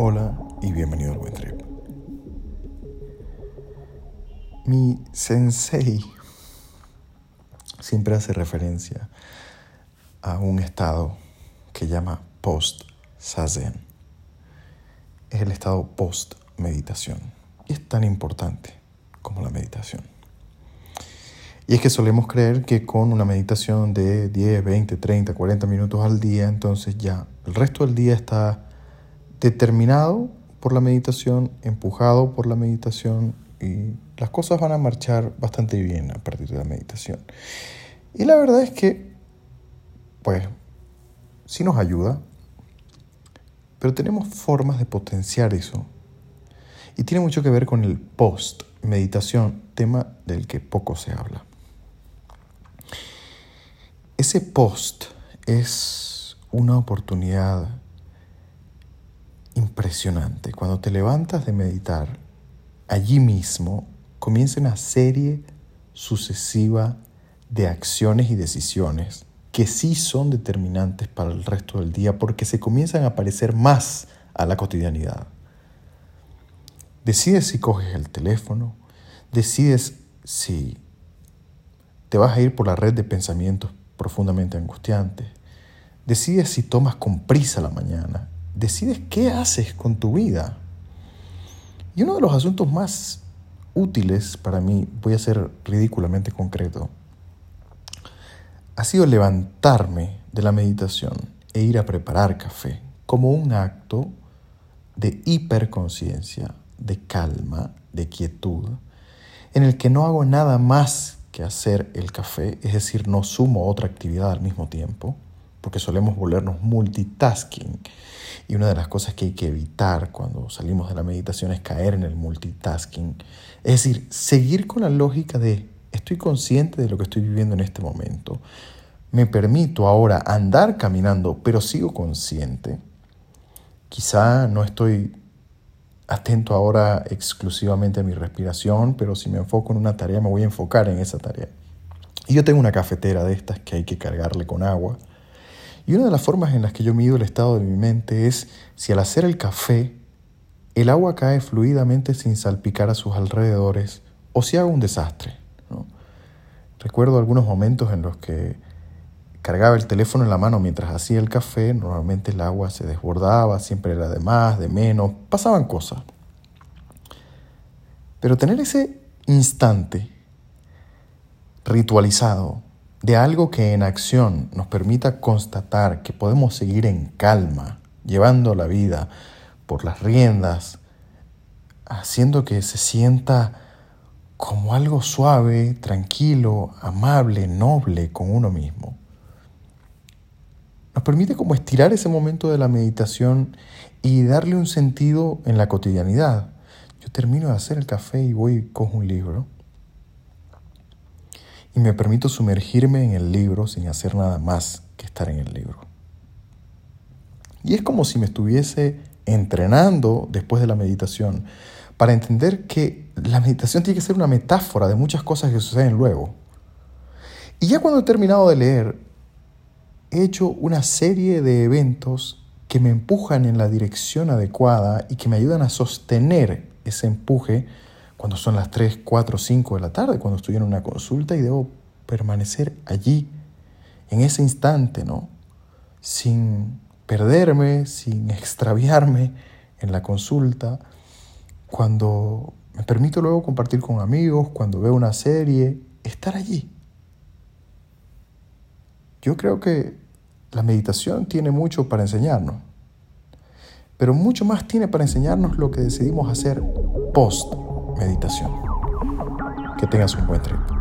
Hola y bienvenido al Buen Trip. Mi sensei siempre hace referencia a un estado que llama post-sazen. Es el estado post-meditación. Y es tan importante como la meditación. Y es que solemos creer que con una meditación de 10, 20, 30, 40 minutos al día, entonces ya el resto del día está determinado por la meditación, empujado por la meditación y las cosas van a marchar bastante bien a partir de la meditación. Y la verdad es que, pues, sí nos ayuda, pero tenemos formas de potenciar eso. Y tiene mucho que ver con el post, meditación, tema del que poco se habla. Ese post es una oportunidad impresionante. Cuando te levantas de meditar, allí mismo comienza una serie sucesiva de acciones y decisiones que sí son determinantes para el resto del día porque se comienzan a parecer más a la cotidianidad. Decides si coges el teléfono, decides si te vas a ir por la red de pensamientos profundamente angustiantes, decides si tomas con prisa la mañana decides qué haces con tu vida. Y uno de los asuntos más útiles para mí, voy a ser ridículamente concreto, ha sido levantarme de la meditación e ir a preparar café como un acto de hiperconciencia, de calma, de quietud, en el que no hago nada más que hacer el café, es decir, no sumo otra actividad al mismo tiempo, porque solemos volvernos multitasking. Y una de las cosas que hay que evitar cuando salimos de la meditación es caer en el multitasking. Es decir, seguir con la lógica de estoy consciente de lo que estoy viviendo en este momento. Me permito ahora andar caminando, pero sigo consciente. Quizá no estoy atento ahora exclusivamente a mi respiración, pero si me enfoco en una tarea, me voy a enfocar en esa tarea. Y yo tengo una cafetera de estas que hay que cargarle con agua y una de las formas en las que yo mido el estado de mi mente es si al hacer el café el agua cae fluidamente sin salpicar a sus alrededores o si hago un desastre. Recuerdo algunos momentos en los que cargaba el teléfono en la mano mientras hacía el café, normalmente el agua se desbordaba, siempre era de más, de menos, pasaban cosas. Pero tener ese instante ritualizado de algo que en acción nos permita constatar que podemos seguir en calma, llevando la vida por las riendas, haciendo que se sienta como algo suave, tranquilo, amable, noble con uno mismo. Nos permite como estirar ese momento de la meditación y darle un sentido en la cotidianidad. Yo termino de hacer el café y voy y cojo un libro y me permito sumergirme en el libro sin hacer nada más que estar en el libro. Y es como si me estuviese entrenando después de la meditación para entender que la meditación tiene que ser una metáfora de muchas cosas que suceden luego. Y ya cuando he terminado de leer, he hecho una serie de eventos que me empujan en la dirección adecuada y que me ayudan a sostener ese empuje cuando son las 3, 4, 5 de la tarde, cuando estoy en una consulta y debo permanecer allí, en ese instante, ¿no? Sin perderme, sin extraviarme en la consulta, cuando me permito luego compartir con amigos, cuando veo una serie, estar allí. Yo creo que la meditación tiene mucho para enseñarnos, pero mucho más tiene para enseñarnos lo que decidimos hacer post meditación. Que tengas un buen trip.